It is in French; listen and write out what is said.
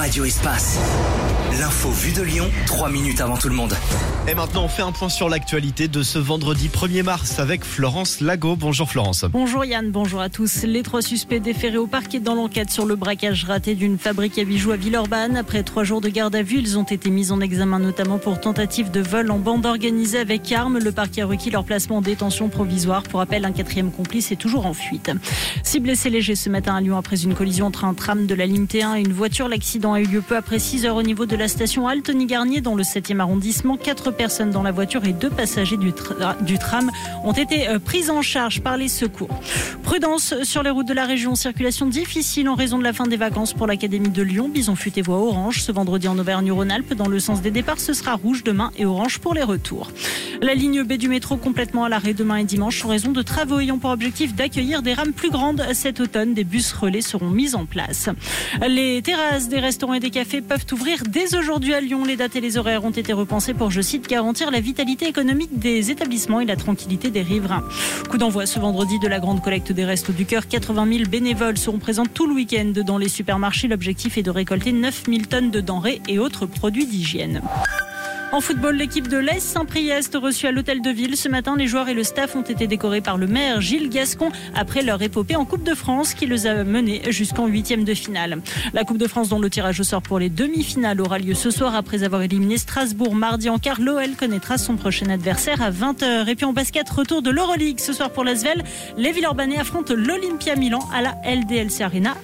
Radio Espace. L'info vue de Lyon, 3 minutes avant tout le monde. Et maintenant, on fait un point sur l'actualité de ce vendredi 1er mars avec Florence Lago. Bonjour Florence. Bonjour Yann, bonjour à tous. Les trois suspects déférés au parquet dans l'enquête sur le braquage raté d'une fabrique à bijoux à Villeurbanne. Après trois jours de garde à vue, ils ont été mis en examen notamment pour tentative de vol en bande organisée avec armes. Le parquet a requis leur placement en détention provisoire. Pour rappel, un quatrième complice est toujours en fuite. Six blessés légers ce matin à Lyon après une collision entre un tram de la ligne T1 et une voiture. L'accident a eu lieu peu après 6 heures au niveau de la station Altony-Garnier dans le 7e arrondissement. Quatre personnes dans la voiture et deux passagers du, du tram ont été euh, pris en charge par les secours. Prudence sur les routes de la région. Circulation difficile en raison de la fin des vacances pour l'Académie de Lyon. Bison futé voie orange ce vendredi en Auvergne-Rhône-Alpes. Dans le sens des départs, ce sera rouge demain et orange pour les retours. La ligne B du métro complètement à l'arrêt demain et dimanche en raison de travaux ayant pour objectif d'accueillir des rames plus grandes cet automne. Des bus relais seront mis en place. Les terrasses des restaurants et des cafés peuvent ouvrir dès aujourd'hui à Lyon. Les dates et les horaires ont été repensés pour, je cite, garantir la vitalité économique des établissements et la tranquillité des riverains. Coup d'envoi ce vendredi de la grande collecte des Restos du Cœur. 80 000 bénévoles seront présents tout le week-end dans les supermarchés. L'objectif est de récolter 9 000 tonnes de denrées et autres produits d'hygiène. En football, l'équipe de l'Est Saint-Priest reçue à l'hôtel de ville. Ce matin, les joueurs et le staff ont été décorés par le maire Gilles Gascon après leur épopée en Coupe de France qui les a menés jusqu'en huitième de finale. La Coupe de France dont le tirage au sort pour les demi-finales aura lieu ce soir après avoir éliminé Strasbourg mardi en quart. L'OL connaîtra son prochain adversaire à 20h. Et puis en basket, retour de l'Euroleague ce soir pour l'Asvel. Les Villeurbanais affrontent l'Olympia Milan à la LDLC Arena.